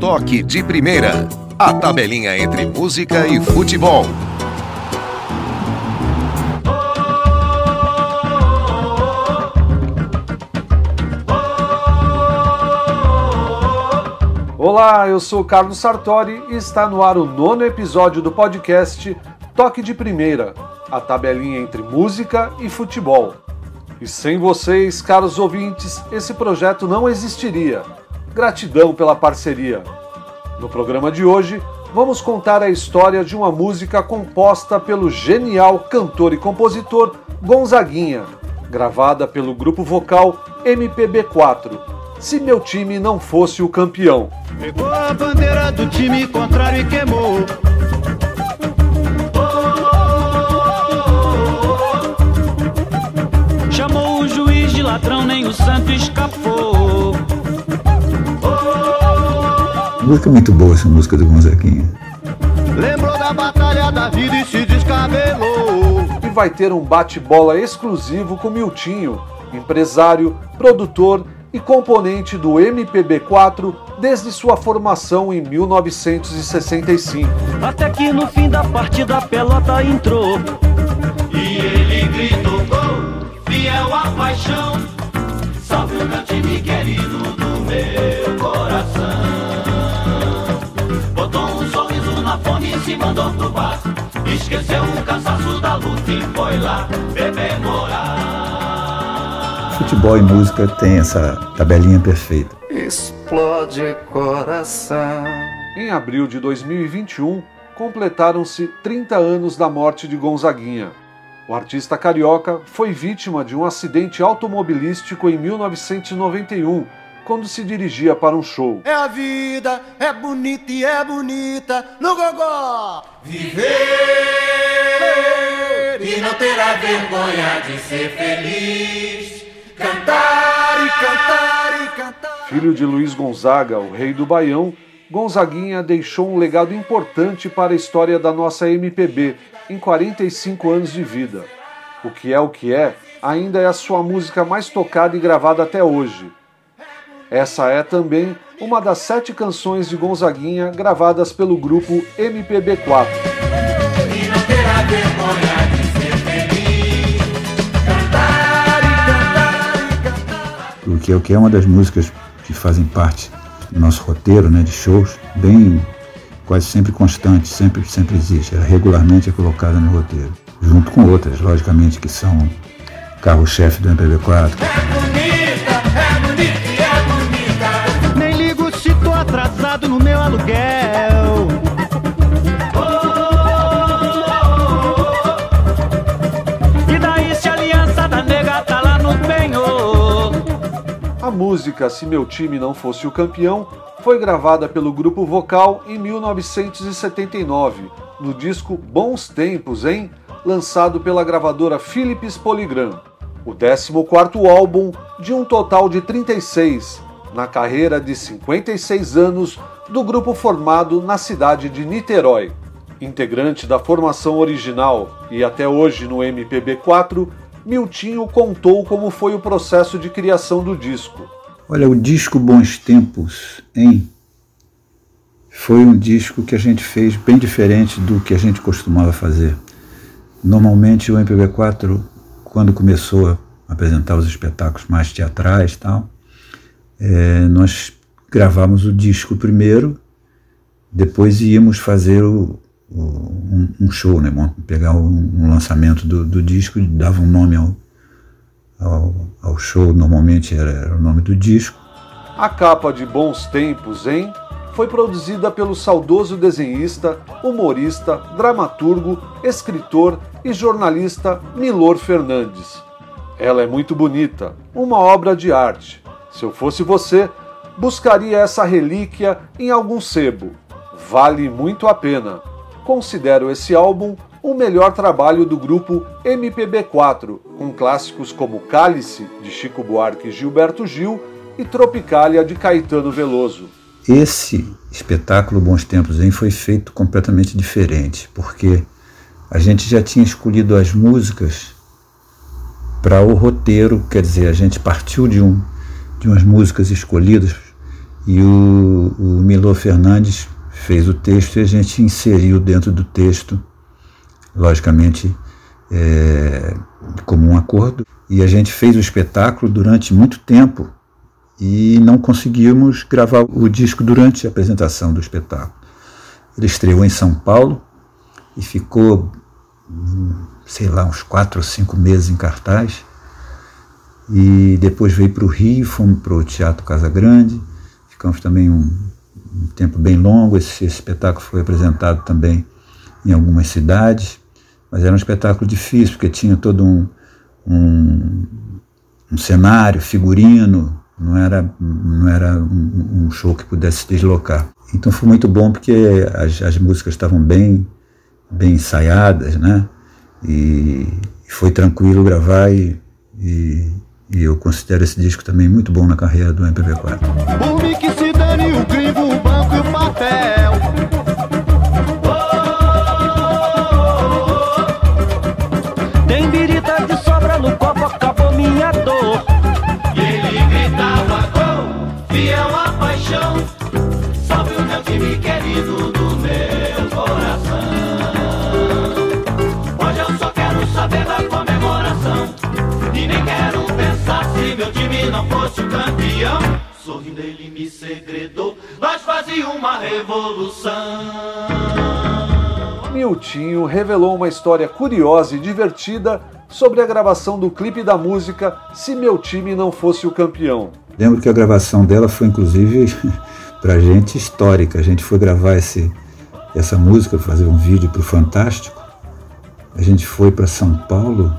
Toque de Primeira. A tabelinha entre música e futebol. Olá, eu sou Carlos Sartori e está no ar o nono episódio do podcast Toque de Primeira, a tabelinha entre música e futebol. E sem vocês, caros ouvintes, esse projeto não existiria. Gratidão pela parceria. No programa de hoje, vamos contar a história de uma música composta pelo genial cantor e compositor Gonzaguinha, gravada pelo grupo vocal MPB4. Se meu time não fosse o campeão. Pegou a bandeira do time contrário e queimou. Chamou o juiz de ladrão, nem o santo escapou. Música muito boa essa música do Gonzaguinha. Lembrou da batalha da vida e se descabelou. E vai ter um bate-bola exclusivo com Miltinho, empresário, produtor e componente do MPB4 desde sua formação em 1965. Até que no fim da partida a pelota entrou. E ele gritou gol, fiel à paixão. Salve o meu time querido do meu coração. Se mandou pro bar. Esqueceu o cansaço da luta e foi lá Futebol e música tem essa tabelinha perfeita. Explode coração. Em abril de 2021, completaram-se 30 anos da morte de Gonzaguinha. O artista carioca foi vítima de um acidente automobilístico em 1991, quando se dirigia para um show. É a vida, é bonita e é bonita no gogó. Viver e não terá vergonha de ser feliz. Cantar e cantar e cantar. Filho de Luiz Gonzaga, o rei do Baião, Gonzaguinha deixou um legado importante para a história da nossa MPB em 45 anos de vida. O que é o que é, ainda é a sua música mais tocada e gravada até hoje. Essa é também uma das sete canções de Gonzaguinha gravadas pelo grupo MPB4. E não terá vergonha de ser feliz. Cantar e cantar e cantar. Porque é o que é uma das músicas que fazem parte do nosso roteiro né, de shows, bem quase sempre constante, sempre, sempre existe, ela regularmente é colocada no roteiro, junto com outras, logicamente, que são carro-chefe do MPB4. É bonita, é bonita aluguel. E daí se a aliança da nega tá lá no penhor? A música Se Meu Time Não Fosse o Campeão foi gravada pelo grupo vocal em 1979, no disco Bons Tempos, hein? lançado pela gravadora Philips Polygram. O 14º álbum de um total de 36, na carreira de 56 anos do grupo formado na cidade de Niterói. Integrante da formação original e até hoje no MPB4, Miltinho contou como foi o processo de criação do disco. Olha, o disco Bons Tempos, hein? Foi um disco que a gente fez bem diferente do que a gente costumava fazer. Normalmente o MPB4, quando começou a apresentar os espetáculos mais teatrais tal, é, nós gravávamos o disco primeiro, depois íamos fazer o, o, um, um, show, né? pegar um, um lançamento do, do, disco, dava um nome ao, ao, ao show, normalmente era, era o nome do disco. A capa de Bons Tempos, hein? foi produzida pelo saudoso desenhista, humorista, dramaturgo, escritor e jornalista Milor Fernandes. Ela é muito bonita, uma obra de arte. Se eu fosse você, buscaria essa relíquia em algum sebo. Vale muito a pena. Considero esse álbum o melhor trabalho do grupo MPB4, com clássicos como Cálice, de Chico Buarque e Gilberto Gil, e Tropicália, de Caetano Veloso. Esse espetáculo Bons Tempos em foi feito completamente diferente, porque a gente já tinha escolhido as músicas para o roteiro, quer dizer, a gente partiu de, um, de umas músicas escolhidas E o, o Milor Fernandes fez o texto e a gente inseriu dentro do texto, logicamente, é, como um acordo. E a gente fez o espetáculo durante muito tempo e não conseguimos gravar o disco durante a apresentação do espetáculo. Ele estreou em São Paulo e ficou, sei lá, uns quatro ou cinco meses em cartaz. E depois veio para o Rio, fomos para o Teatro Casa Grande, ficamos também um, um tempo bem longo. Esse, esse espetáculo foi apresentado também em algumas cidades, mas era um espetáculo difícil, porque tinha todo um, um, um cenário, figurino, não era, não era um, um, show que pudesse se deslocar. Então foi muito bom porque as, as músicas estavam bem, bem ensaiadas, né? E, foi tranquilo gravar e, e, e, eu considero esse disco também muito bom na carreira do MPB4. Segredou, nós fazíamos uma revolução. Miltinho revelou uma história curiosa e divertida sobre a gravação do clipe da música Se Meu Time Não Fosse o Campeão. Lembro que a gravação dela foi inclusive pra gente histórica. A gente foi gravar esse, essa música, fazer um vídeo pro Fantástico. A gente foi para São Paulo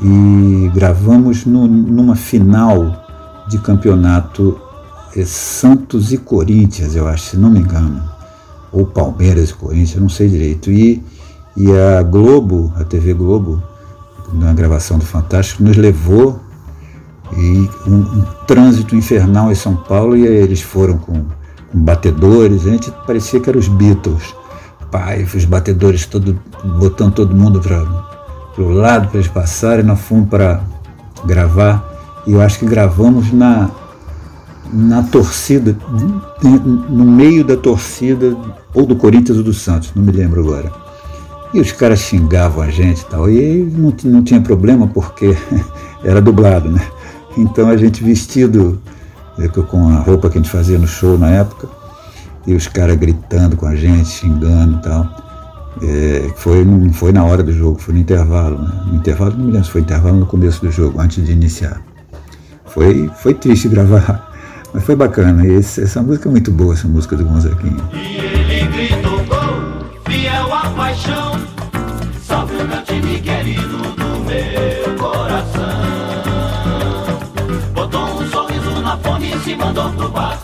e gravamos no, numa final de campeonato Santos e Corinthians, eu acho, se não me engano, ou Palmeiras e Corinthians, não sei direito. E, e a Globo, a TV Globo, na gravação do Fantástico, nos levou e um, um trânsito infernal em São Paulo e eles foram com, com batedores, a gente parecia que eram os Beatles. Pai, os batedores todo, botando todo mundo para o lado para eles passarem, nós fomos para gravar e eu acho que gravamos na, na torcida, no meio da torcida, ou do Corinthians ou do Santos, não me lembro agora. E os caras xingavam a gente e tal, e não, não tinha problema porque era dublado, né? Então a gente vestido eh, com a roupa que a gente fazia no show na época, e os caras gritando com a gente, xingando e tal. É, foi, não foi na hora do jogo, foi no intervalo. Né? No intervalo, não me lembro se foi intervalo no começo do jogo, antes de iniciar. Foi, foi triste gravar, mas foi bacana. Esse, essa música é muito boa, essa música do Gonzaguinha. E ele gritou gol, fiel à paixão. Salve o meu time querido do meu coração. Botou um sorriso na fome e se mandou pro bar.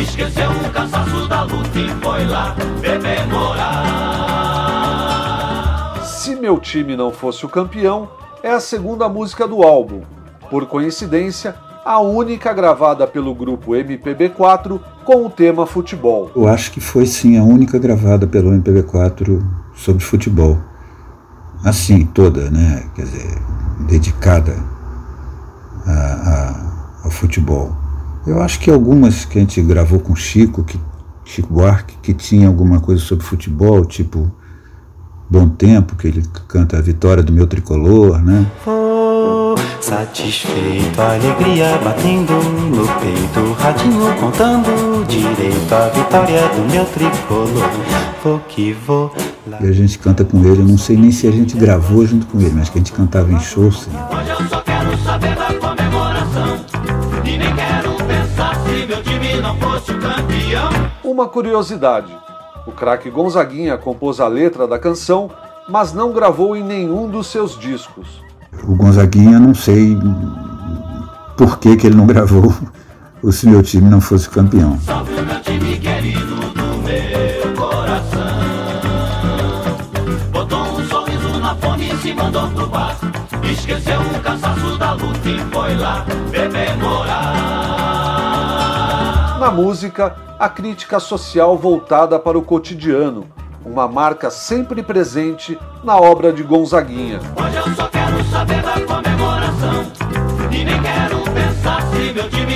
Esqueceu o cansaço da luta e foi lá. Se Meu Time Não Fosse o Campeão é a segunda música do álbum. Por coincidência, a única gravada pelo grupo MPB4 com o tema futebol. Eu acho que foi sim a única gravada pelo MPB4 sobre futebol. Assim, toda, né? Quer dizer, dedicada a, a, ao futebol. Eu acho que algumas que a gente gravou com Chico, que, Chico Buarque, que tinha alguma coisa sobre futebol, tipo Bom Tempo, que ele canta a vitória do meu tricolor, né? Satisfeito, alegria batendo no peito, radinho contando direito a vitória do meu tricolor. Vou que vou. Lá. E a gente canta com ele, eu não sei nem se a gente gravou junto com ele, mas que a gente cantava em show, sim. Hoje eu só quero saber da comemoração. E nem quero pensar se meu time não fosse o campeão. Uma curiosidade: o craque Gonzaguinha compôs a letra da canção, mas não gravou em nenhum dos seus discos. O Gonzaguinha, não sei por que, que ele não gravou o Se Meu Time Não Fosse Campeão. Salve o meu time querido do meu coração. Botou um sorriso na fome e se mandou pro bar. Esqueceu o cansaço da luta e foi lá. Na música, a crítica social voltada para o cotidiano, uma marca sempre presente na obra de Gonzaguinha. Hoje eu só quero saber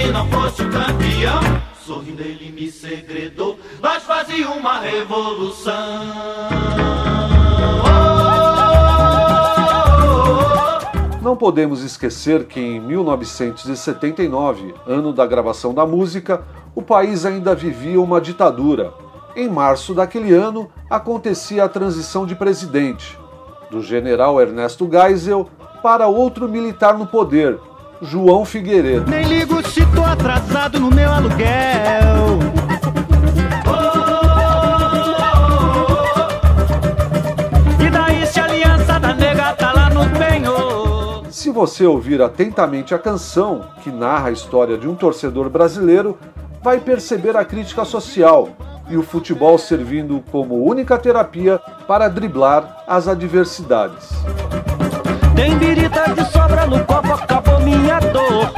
se não fosse o campeão. sorrindo ele me segredou. Nós fazíamos uma revolução. Não podemos esquecer que em 1979, ano da gravação da música, o país ainda vivia uma ditadura. Em março daquele ano, acontecia a transição de presidente, do general Ernesto Geisel para outro militar no poder, João Figueiredo. Nem ligo se tô atrasado no meu aluguel. E daí se a aliança da nega tá lá no penhor? Se você ouvir atentamente a canção, que narra a história de um torcedor brasileiro, vai perceber a crítica social e o futebol servindo como única terapia para driblar as adversidades. Tem birita de sobra no copo, acabou minha dor.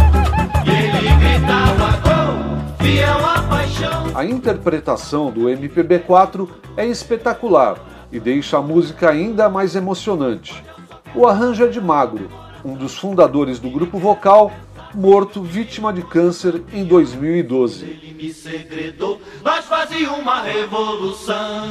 Ele gritava gol, fiel à paixão. A interpretação do MPB4 é espetacular e deixa a música ainda mais emocionante. O arranjo é de Magro, um dos fundadores do grupo vocal, morto vítima de câncer em 2012. Ele me segredou, nós uma revolução.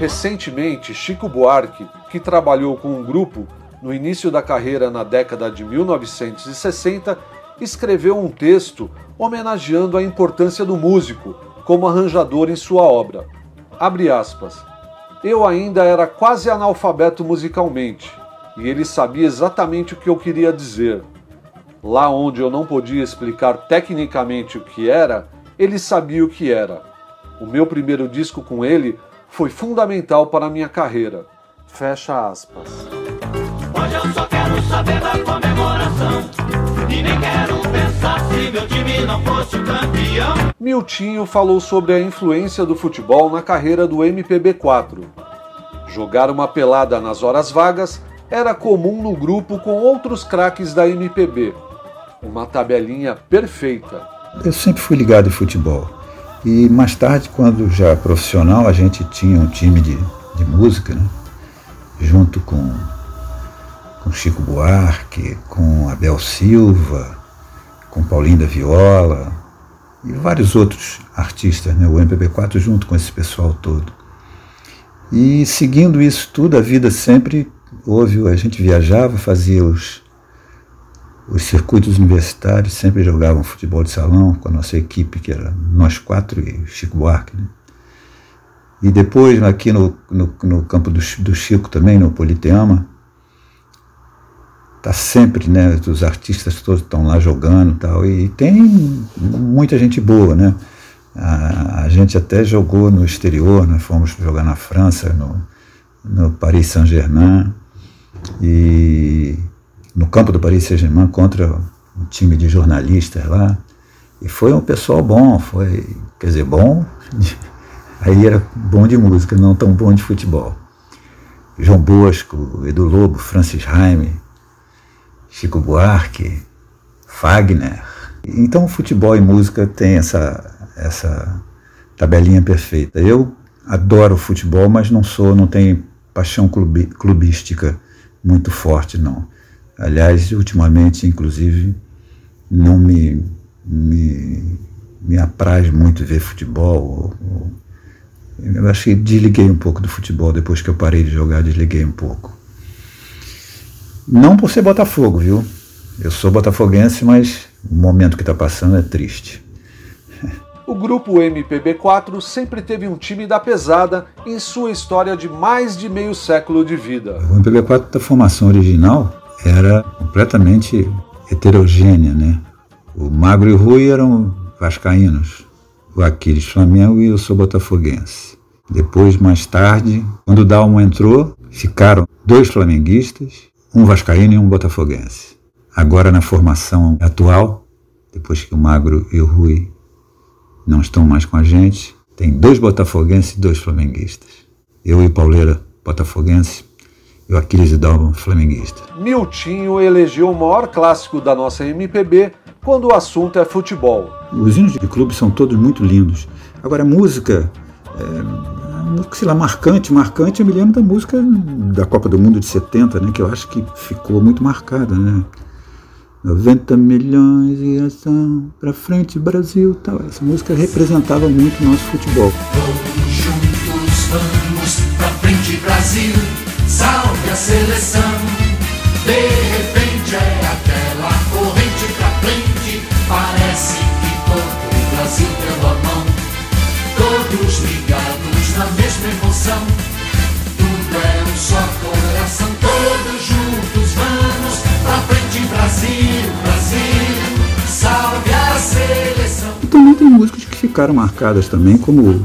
Recentemente, Chico Buarque, que trabalhou com um grupo no início da carreira na década de 1960, escreveu um texto homenageando a importância do músico como arranjador em sua obra. Abre aspas. Eu ainda era quase analfabeto musicalmente, e ele sabia exatamente o que eu queria dizer. Lá onde eu não podia explicar tecnicamente o que era, ele sabia o que era. O meu primeiro disco com ele foi fundamental para a minha carreira. Fecha aspas. Só quero saber da comemoração. E nem quero pensar se meu time não fosse o campeão. Miltinho falou sobre a influência do futebol na carreira do MPB4. Jogar uma pelada nas horas vagas era comum no grupo com outros craques da MPB. Uma tabelinha perfeita. Eu sempre fui ligado em futebol. E mais tarde, quando já profissional, a gente tinha um time de, de música, né? junto com, com Chico Buarque, com Abel Silva, com Paulinho da Viola e vários outros artistas, né? o MPB4 junto com esse pessoal todo. E seguindo isso tudo, a vida sempre houve, a gente viajava, fazia os, os circuitos universitários, sempre jogavam futebol de salão com a nossa equipe, que era nós quatro e Chico Buarque. Né? E depois, aqui no, no, no campo do, do, Chico também, no Politeama, tá sempre, né, os artistas todos estão lá jogando tal, e tem muita gente boa, né? A, a gente até jogou no exterior, nós fomos jogar na França, no, no Paris Saint-Germain, e no campo do Paris Saint-Germain contra um time de jornalistas lá. E foi um pessoal bom, foi, quer dizer, bom, aí era bom de música, não tão bom de futebol. João Bosco, Edu Lobo, Francis Raime, Chico Buarque, Fagner. Então futebol e música tem essa, essa tabelinha perfeita. Eu adoro futebol, mas não sou, não tenho paixão clubi, clubística muito forte, não. Aliás, ultimamente, inclusive, não me, me, me apraz muito ver futebol. Eu acho que desliguei um pouco do futebol depois que eu parei de jogar, desliguei um pouco. Não por ser Botafogo, viu? Eu sou botafoguense, mas o momento que está passando é triste. O grupo MPB4 sempre teve um time da pesada em sua história de mais de meio século de vida. O MPB4 da formação original era completamente heterogênea, né? O Magro e o Rui eram vascaínos, o Aquiles Flamengo e eu sou botafoguense. Depois, mais tarde, quando o Dalmo entrou, ficaram dois flamenguistas, um vascaíno e um botafoguense. Agora, na formação atual, depois que o Magro e o Rui não estão mais com a gente, tem dois botafoguenses e dois flamenguistas. Eu e Pauleira, botafoguense, e o Aquiles Dalmo, flamenguista. Miltinho elegeu o maior clássico da nossa MPB quando o assunto é futebol. Os hinos de clube são todos muito lindos. Agora, a música, é, sei lá, marcante, marcante, eu me lembro da música da Copa do Mundo de 70, né, que eu acho que ficou muito marcada, né? 90 milhões e ação pra frente Brasil tal. Essa música representava muito o nosso futebol. Juntos vamos pra frente Brasil, salve a seleção. De repente é aquela corrente pra frente, parece que todo o Brasil mão. Todos ligados na mesma emoção, tudo é um só coração. Todos juntos vamos pra frente Brasil, Brasil, salve a seleção. E também tem músicas que ficaram marcadas também, como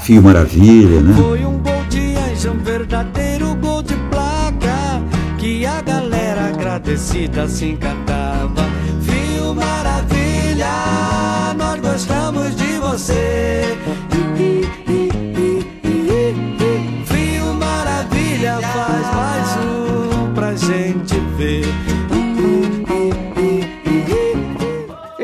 Fio Maravilha, né? Foi um gol de anjo, um verdadeiro gol de placa Que a galera agradecida se encantava Fio Maravilha, nós gostamos de você Maravilha, faz mais um pra gente ver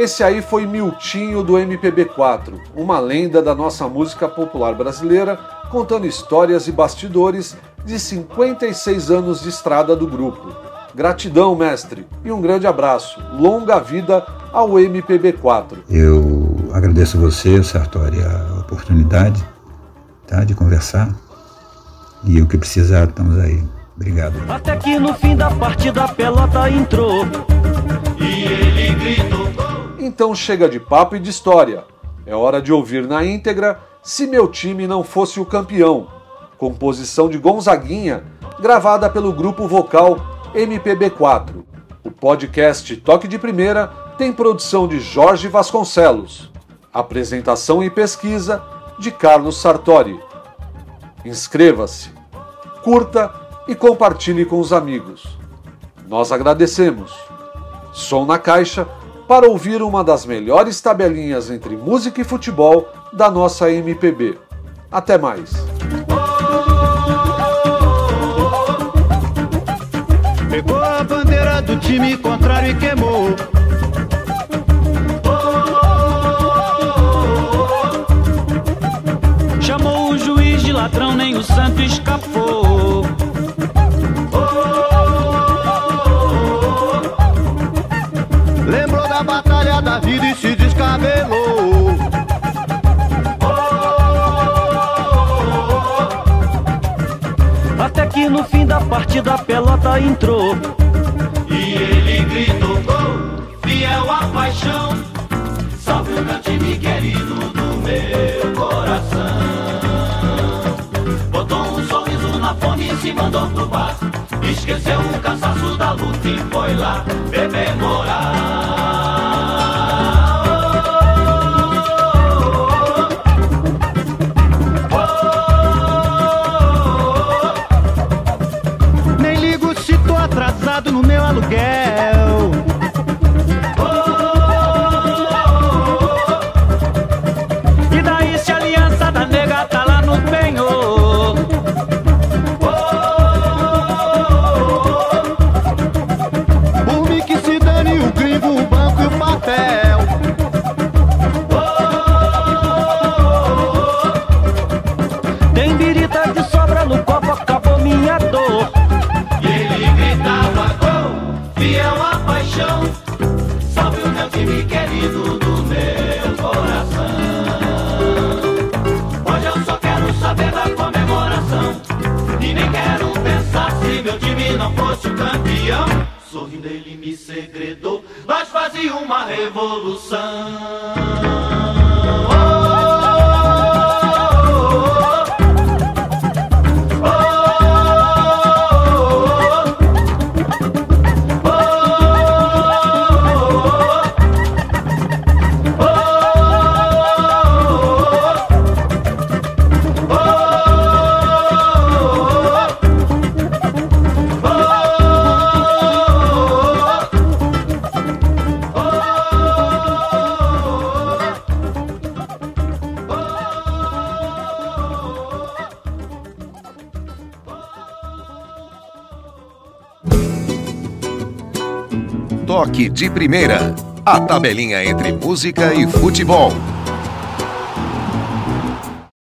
Esse aí foi Miltinho do MPB4, uma lenda da nossa música popular brasileira, contando histórias e bastidores de 56 anos de estrada do grupo. Gratidão, mestre, e um grande abraço. Longa vida ao MPB4. Eu agradeço a você, Sartori, a oportunidade tá, de conversar. E o que precisar, estamos aí. Obrigado. Até que no fim da partida a pelota entrou E ele gritou. Então chega de papo e de história. É hora de ouvir na íntegra Se Meu Time Não Fosse o Campeão, composição de Gonzaguinha, gravada pelo grupo vocal MPB4. O podcast Toque de Primeira tem produção de Jorge Vasconcelos. Apresentação e pesquisa de Carlos Sartori. Inscreva-se, curta e compartilhe com os amigos. Nós agradecemos. Som na Caixa para ouvir uma das melhores tabelinhas entre música e futebol da nossa MPB. Até mais. Pegou a bandeira do time contrário e queimou. Ladrão, nem o santo escapou. Lembrou da batalha da vida e se descabelou. Até que no fim da partida a pelota entrou. E ele gritou gol, fiel à paixão. Salve o meu time querido e se mandou pro bar. Esqueceu o cansaço da luta e foi lá beber moral. Não fosse o campeão. Sorrindo ele me segredou, nós fazíamos uma revolução. De Primeira. A tabelinha entre música e futebol.